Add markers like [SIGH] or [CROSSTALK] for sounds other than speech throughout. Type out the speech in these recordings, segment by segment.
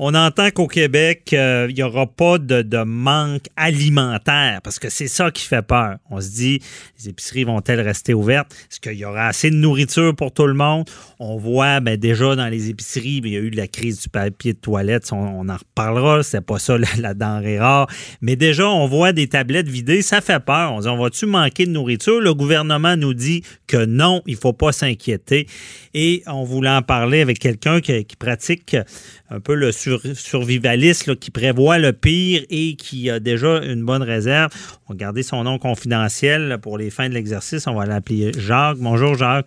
On entend qu'au Québec, euh, il n'y aura pas de, manque alimentaire parce que c'est ça qui fait peur. On se dit, les épiceries vont-elles rester ouvertes? Est-ce qu'il y aura assez de nourriture pour tout le monde? On voit ben, déjà dans les épiceries, il y a eu la crise du papier de toilette. On, en reparlera. C'est pas ça la, denrée rare. Mais déjà, on voit des tablettes vidées. Ça fait peur. On se dit, on va-tu manquer de nourriture? Le gouvernement nous dit que non, il faut pas s'inquiéter. Et on voulait en parler avec quelqu'un qui, qui pratique un peu le sur, survivaliste là, qui prévoit le pire et qui a déjà une bonne réserve. On va garder son nom confidentiel pour les fins de l'exercice. On va l'appeler Jacques. Bonjour Jacques.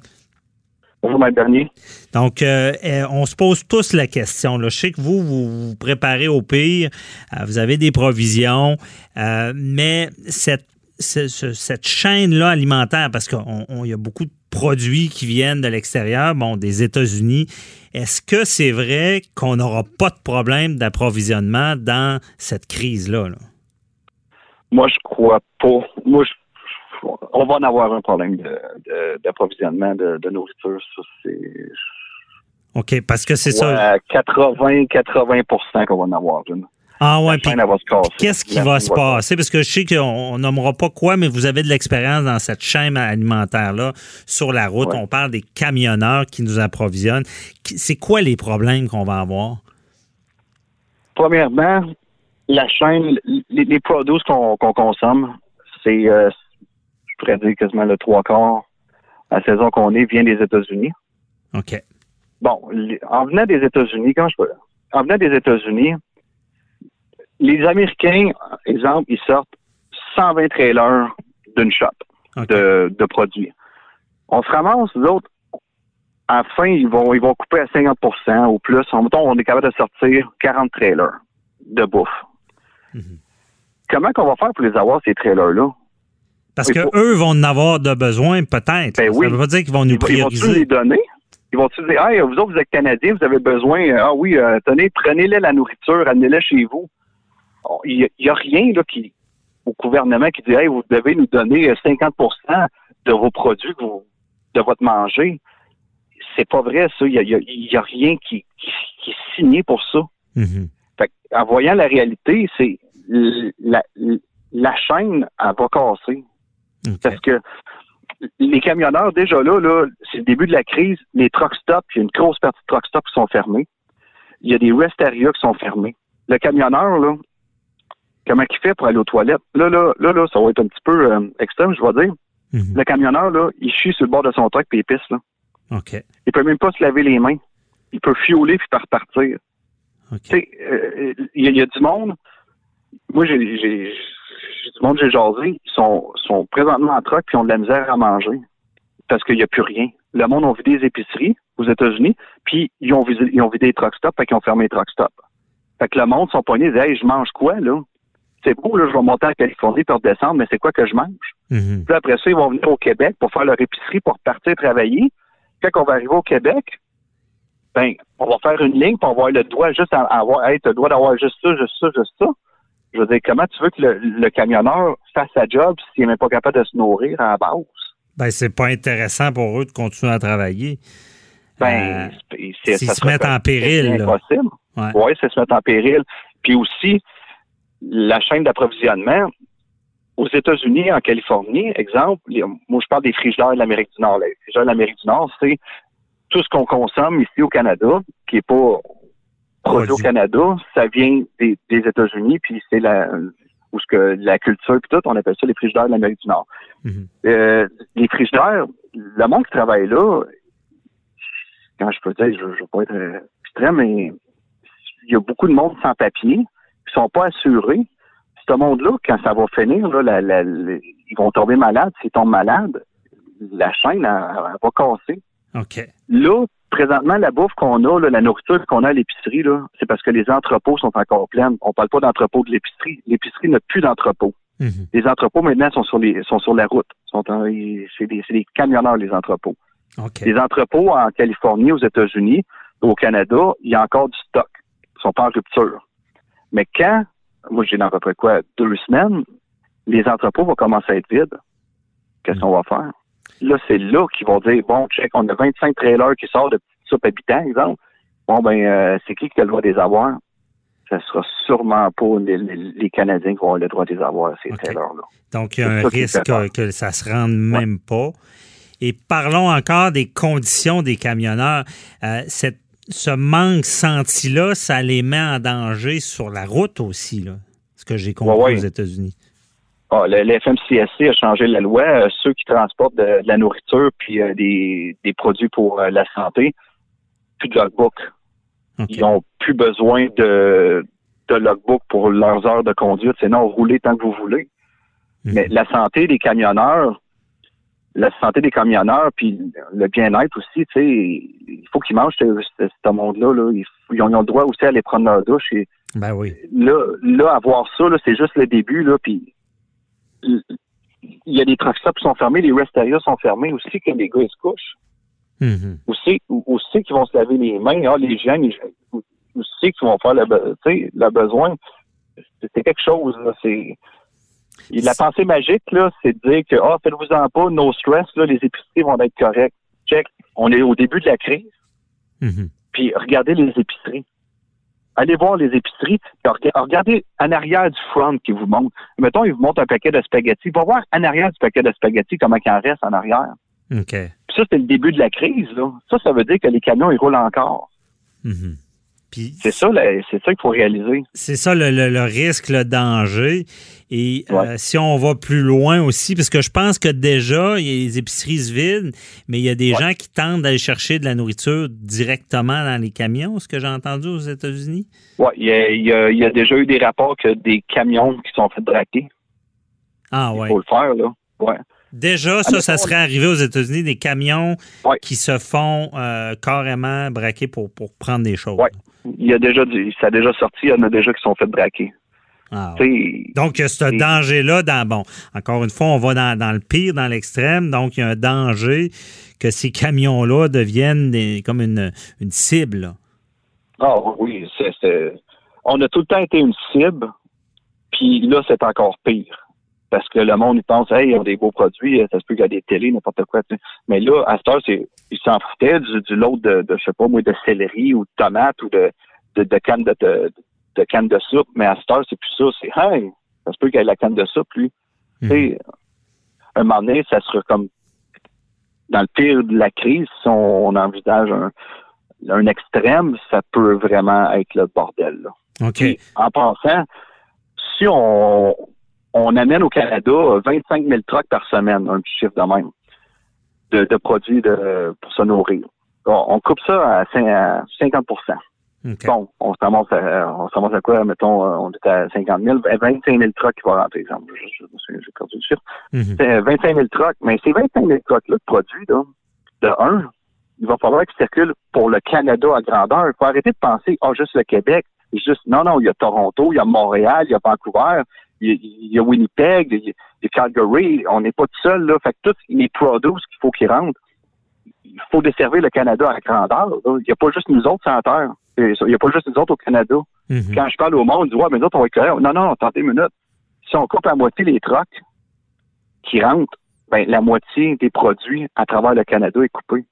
Bonjour, Mme Bernier. Donc, euh, on se pose tous la question. Là. Je sais que vous, vous vous préparez au pire, euh, vous avez des provisions, euh, mais cette, cette, cette chaîne-là alimentaire, parce qu'il y a beaucoup de produits qui viennent de l'extérieur, bon, des États-Unis. Est-ce que c'est vrai qu'on n'aura pas de problème d'approvisionnement dans cette crise-là? Là? Moi, je crois pas. Moi, je, on va en avoir un problème d'approvisionnement de, de, de, nourriture. Ça, c'est. OK, parce que c'est ça. 80, 80% qu'on va en avoir une. Ah ouais, puis qu'est-ce qui va se passer? Parce que je sais qu'on nommera pas quoi, mais vous avez de l'expérience dans cette chaîne alimentaire-là sur la route. Ouais. On parle des camionneurs qui nous approvisionnent. C'est quoi les problèmes qu'on va avoir? Premièrement, la chaîne, les, les produits qu'on qu consomme, c'est, euh, je pourrais dire quasiment le trois quarts à la saison qu'on est, vient des États-Unis. OK. Bon, en venant des États-Unis, quand je peux, en venant des États-Unis, les Américains, exemple, ils sortent 120 trailers d'une shop okay. de, de, produits. On se ramasse, nous autres, à la fin, ils vont, ils vont couper à 50% ou plus. En mettons, on est capable de sortir 40 trailers de bouffe. Mm -hmm. Comment qu'on va faire pour les avoir, ces trailers-là? Parce que eux vont en avoir de besoin, peut-être. Ben Ça oui. veut pas dire qu'ils vont nous prioriser. Ils vont les donner? Ils vont-tu dire, hey, vous autres, vous êtes Canadiens, vous avez besoin, ah oui, euh, tenez, prenez-les la nourriture, amenez-les chez vous il n'y a, a, rien là, qui, au gouvernement qui dit hey, vous devez nous donner 50% de vos produits, vous, de votre manger. C'est pas vrai, ça. Il n'y a, y a, rien qui, qui, qui, est signé pour ça. Mm -hmm. fait, en voyant la réalité, c'est la, la chaîne, elle va casser. Okay. Parce que les camionneurs, déjà là, là c'est le début de la crise, les truck stops, il y a une grosse partie de truck stops qui sont fermés. Il y a des rest areas qui sont fermés. Le camionneur, là, comment il fait pour aller aux toilettes. Là, là, là, là, ça va être un petit peu euh, extrême, je vais dire. Mm -hmm. Le camionneur, là, il chie sur le bord de son truck puis il pisse, là. OK. Il peut même pas se laver les mains. Il peut fioler puis repartir. Okay. Tu sais, euh, il y, y, a du monde. Moi, j'ai du monde, j'ai jasé. Ils sont, sont présentement en truck puis ont de la misère à manger. Parce qu'il n'y a plus rien. Le monde a vidé les épiceries aux États-Unis, puis ils ont vidé, ils ont vidé les truck stops, fait qu'ils ont fermé les truck stops. Fait que le monde sont poignés, ils disent, hey, je mange quoi, là? C'est beau, là, je vais monter en Californie pour redescendre, mais c'est quoi que je mange? Mm -hmm. Puis après ça, ils vont venir au Québec pour faire leur épicerie, pour partir travailler. Quand on va arriver au Québec, ben, on va faire une ligne, va avoir le droit juste à avoir, hey, tu as le droit d'avoir juste ça, juste ça, juste ça. Je veux dire, comment tu veux que le, le camionneur fasse sa job s'il n'est même pas capable de se nourrir à la base? Ben, c'est pas intéressant pour eux de continuer à travailler. Ben, euh, s'ils se mettent en péril. C'est impossible. Ouais. Oui, c'est se mettre en péril. Puis aussi, la chaîne d'approvisionnement, aux États-Unis, en Californie, exemple, les, moi je parle des frigidaires de l'Amérique du Nord. Les frigidaires de l'Amérique du Nord, c'est tout ce qu'on consomme ici au Canada, qui n'est pas produit au Canada, ça vient des, des États-Unis, puis c'est la où ce que la culture puis tout, on appelle ça les frigidaires de l'Amérique du Nord. Mm -hmm. euh, les frigidaires, le monde qui travaille là, quand je peux dire, je ne veux pas être extrême, mais il y a beaucoup de monde sans papier sont pas assurés. Ce monde-là, quand ça va finir, là, la, la, la, ils vont tomber malades. S'ils tombent malades, la chaîne, elle, elle va casser. OK. Là, présentement, la bouffe qu'on a, là, la nourriture qu'on a à l'épicerie, c'est parce que les entrepôts sont encore pleins. On parle pas d'entrepôts de l'épicerie. L'épicerie n'a plus d'entrepôts. Mhm. Les entrepôts maintenant sont sur les sont sur la route. C'est des, camionneurs les entrepôts. Les entrepôts en Californie, aux États-Unis, au Canada, il y a encore du stock. Ils sont pas en rupture. Mais quand, moi j'ai dans à peu près quoi, deux semaines, les entrepôts vont commencer à être vides. Qu'est-ce qu'on va faire? Là, c'est là qu'ils vont dire, bon, check, on a 25 trailers qui sortent de petites soupes habitants, exemple. Bon, ben, euh, c'est qui qui a le droit de les avoir? Ça sera sûrement pas les, Canadiens qui vont avoir le droit de les avoir, ces trailers-là. Donc, il y a un risque que, que ça se rende même pas. Et parlons encore des conditions des camionneurs. Euh, cette- ce manque senti-là, ça les met en danger sur la route aussi, là. Ce que j'ai compris Ouais, ouais. aux États-Unis. Ah, le, le FMCSC a changé la loi. Euh, ceux qui transportent de, de la nourriture puis euh, des, des produits pour euh, la santé, plus de logbook. OK. Ils n'ont plus besoin de, de logbook pour leurs heures de conduite. C'est non, roulez tant que vous voulez. Mhm. Mais la santé des camionneurs, la santé des camionneurs, puis le bien-être aussi, tu sais, il faut qu'ils mangent ce, ce- ce monde-là. Là. Ils, ils ont, le droit aussi à aller prendre leur douche. Et Ben oui. là, là, avoir ça, là, c'est juste le début, là, puis il y a des truck qui sont fermés, les rest areas sont fermés aussi, que les gars ils se couchent. Mhm. Aussi, aussi qu'ils vont se laver les mains, ah, les gens, aussi qu'ils vont faire le, le besoin. C'est c'est quelque chose, là, c'est... et La pensée magique, là, c'est de dire que, ah, faites-vous-en pas, no stress, là, les épiceries vont être correctes. Check. On est au début de la crise. Mhm. Puis regardez les épiceries. Allez voir les épiceries. Regardez en arrière du front qui vous montre. Mettons, il vous montre un paquet de spaghettis. Va voir en arrière du paquet de spaghettis comment il en reste en arrière. OK. Puis ça, c'est le début de la crise. Là. Ça, ça veut dire que les camions, ils roulent encore. Mhm. Puis C'est ça, c'est ça qu'il faut réaliser. c'est ça le, le- le risque, le danger. Et euh, si on va plus loin aussi, parce que je pense que déjà, il y a les épiceries se vident, mais il y a des Ouais. gens qui tentent d'aller chercher de la nourriture directement dans les camions, ce que j'ai entendu aux États-Unis. Ouais, il y a, il y il déjà eu des rapports que des camions qui sont fait braquer. Ah Il ouais. faut le faire, là. Ouais. Déjà, ça, ça mettons- serait arrivé aux États-Unis, des camions Ouais. qui se font euh, carrément braquer pour, pour prendre des choses. Ouais. Il y a déjà du, ça a déjà sorti, il y en a déjà qui sont fait braquer. Ah ouais. Donc, il y a ce danger-là dans, bon, encore une fois, on va dans, dans le pire, dans l'extrême. Donc, il y a un danger que ces camions-là deviennent des- comme une, une cible. Ah oui, c'est, c'est- on a tout le temps été une cible, puis là, c'est encore pire. Parce que le monde, il pense, hey, ils ont des beaux produits, ça se peut qu'il y a des télés, n'importe quoi. Mais là, à cette heure, c'est, ils s'en foutaient du, du lot de, de, je sais pas moi, de céleri ou de tomates ou de, de, de canne de, de, de canne de soupe. Mais à cette heure, c'est plus ça. C'est, hey, ça se peut qu'il y ait la canne de soupe, lui. Tu sais, un moment donné, ça sera comme dans le pire de la crise, si on, on envisage un, un extrême, ça peut vraiment être le bordel. Là. Puis, en passant, si on, on amène au Canada 25 000 trucks par semaine, un petit chiffre de même, de, de produits de, pour se nourrir, on, on coupe ça à, cin- à 50 OK. Bon, on se ramasse à, on quoi? Mettons, euh, on est à 50 000, 25 000 trucks qui vont rentrer, exemple. J'ai perdu le chiffre. Mhm. C'est 25 000 trucks. Mais ces 25 000 trucks-là de produits, là, de un, il va falloir qu'ils circulent pour le Canada à grandeur. Il faut arrêter de penser, ah, juste le Québec. Juste, non, non, il y a Toronto, il y a Montréal, il y a Vancouver, il y a, Winnipeg, il y a, Calgary. On n'est pas tout seul, là. Fait que tous les produits qu'il faut qu'ils rentrent, il faut desservir le Canada à grandeur. là. Il n'y a pas juste nous autres sur Terre. Il n'y a pas juste nous autres au Canada. Mhm. Quand je parle au monde, ils disent, ouais, mais nous autres, on va être correct. Non, non, attendez une minute. Si on coupe à moitié les trucks qui rentrent, ben, la moitié des produits à travers le Canada est coupée.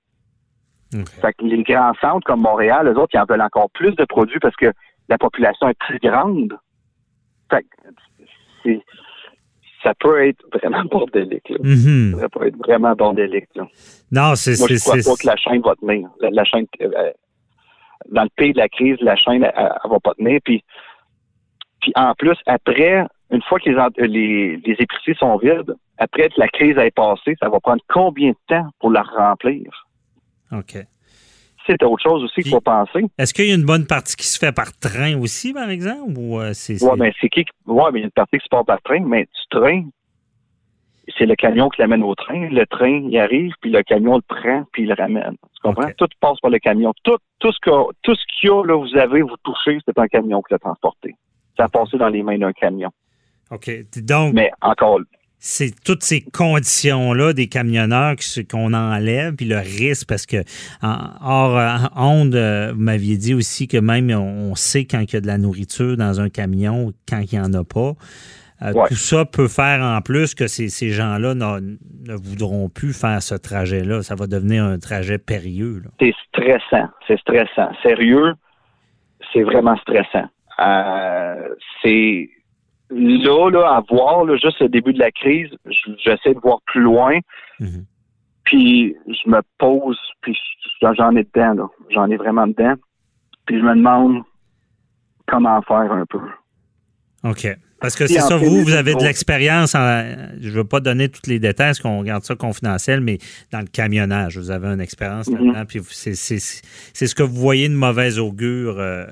Fait que les grands centres comme Montréal, eux autres, ils en veulent encore plus de produits parce que la population est plus grande. Fait que c'est- ça peut être vraiment [LAUGHS] bordélique. Là. Mhm. Ça peut être vraiment bordélique. Là. Non, c'est. Moi, je crois pas que la chaîne va tenir. La, la chaîne, euh, dans le pays de la crise, la chaîne, elle, elle va pas tenir. Puis, puis en plus, après, une fois que les, ent- les, les épiceries sont vides, après que la crise ait passé, ça va prendre combien de temps pour la remplir? OK. C'est autre chose aussi qu'il faut penser. Est-ce qu'il y a une bonne partie qui se fait par train aussi, par exemple? Ou euh, c'est. Mais c'est qui? qui- Ouais, mais il y a une partie qui se part par train, mais du train, c'est le camion qui l'amène au train. Le train, il arrive, puis le camion le prend, puis il le ramène. Tu comprends? Tout passe par le camion. Tout, tout ce que, tout ce qu'il y a, là, vous avez, vous touchez, c'est un camion qui l'a transporté. Ça a passé dans les mains d'un camion. OK. Donc, Mais encore, c'est toutes ces conditions-là des camionneurs qu'on enlève, puis le risque, parce que en, hors euh, onde, euh, vous m'aviez dit aussi que même on, sait quand il y a de la nourriture dans un camion, quand il n'y en a pas. Euh, Ouais. Tout ça peut faire en plus que ces, ces gens-là ne voudront plus faire ce trajet-là. Ça va devenir un trajet périlleux. c'est stressant. C'est stressant. Sérieux, c'est vraiment stressant. Euh, c'est là, là, à voir, là, juste le début de la crise, j'essaie de voir plus loin, Mhm. puis je me pose, puis j'en ai dedans, là. J'en ai vraiment dedans. Puis je me demande comment faire un peu. OK. Parce que c'est ça, vous, vous avez de l'expérience. en- Je ne veux pas donner tous les détails, parce qu'on garde ça confidentiel, mais dans le camionnage, vous avez une expérience Mhm. là-dedans, puis c'est ce que vous voyez de mauvais augure euh,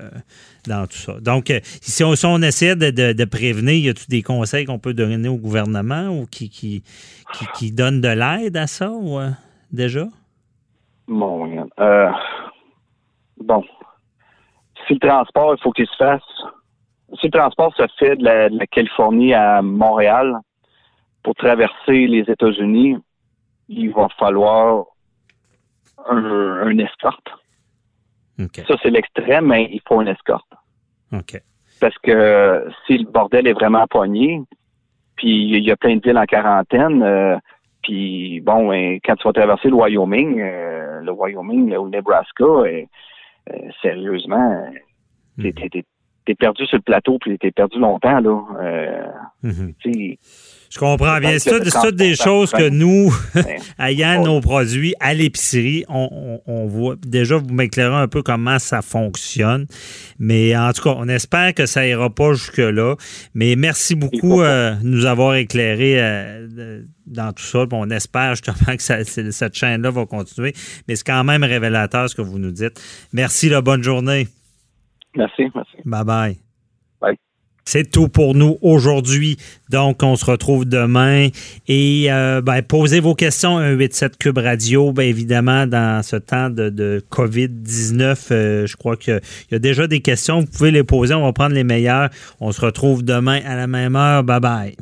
dans tout ça. Donc, euh, si on, si on essaie de, de- de prévenir, y a-t-il des conseils qu'on peut donner au gouvernement ou qui, qui, qui, qui donnent de l'aide à ça, ou, euh, déjà? Bon. Euh, bon. Si le transport, il faut qu'il se fasse. Si le transport se fait de la, de la Californie à Montréal pour traverser les États-Unis, il va falloir un, un escorte. Ça, c'est l'extrême, mais il faut une escorte. Parce que si le bordel est vraiment pogné, puis il y a plein de villes en quarantaine, euh, puis bon, ben, quand tu vas traverser le Wyoming, euh, le Wyoming ou le Nebraska, euh, euh, sérieusement, euh, t'es- t'es- perdu sur le plateau, puis t'es perdu longtemps, là. Euh, tu sais, Je comprends bien. C'est que tout- toutes des choses que nous, [LAUGHS] ayant Ouais. nos produits à l'épicerie, on, on- on voit. Déjà, vous m'éclairez un peu comment ça fonctionne. Mais en tout cas, on espère que ça ira pas jusque-là. Mais merci beaucoup euh, de nous avoir éclairé euh, dans tout ça. Puis on espère justement que ça- cette chaîne-là va continuer. Mais c'est quand même révélateur ce que vous nous dites. Merci, la bonne journée. Merci, merci. Bye bye. Bye. C'est tout pour nous aujourd'hui. Donc, on se retrouve demain. Et euh, ben, posez vos questions à 187 Cube Radio. Bien évidemment, dans ce temps de, de COVID-19, euh, je crois qu'il y a déjà des questions. Vous pouvez les poser. On va prendre les meilleures. On se retrouve demain à la même heure. Bye bye.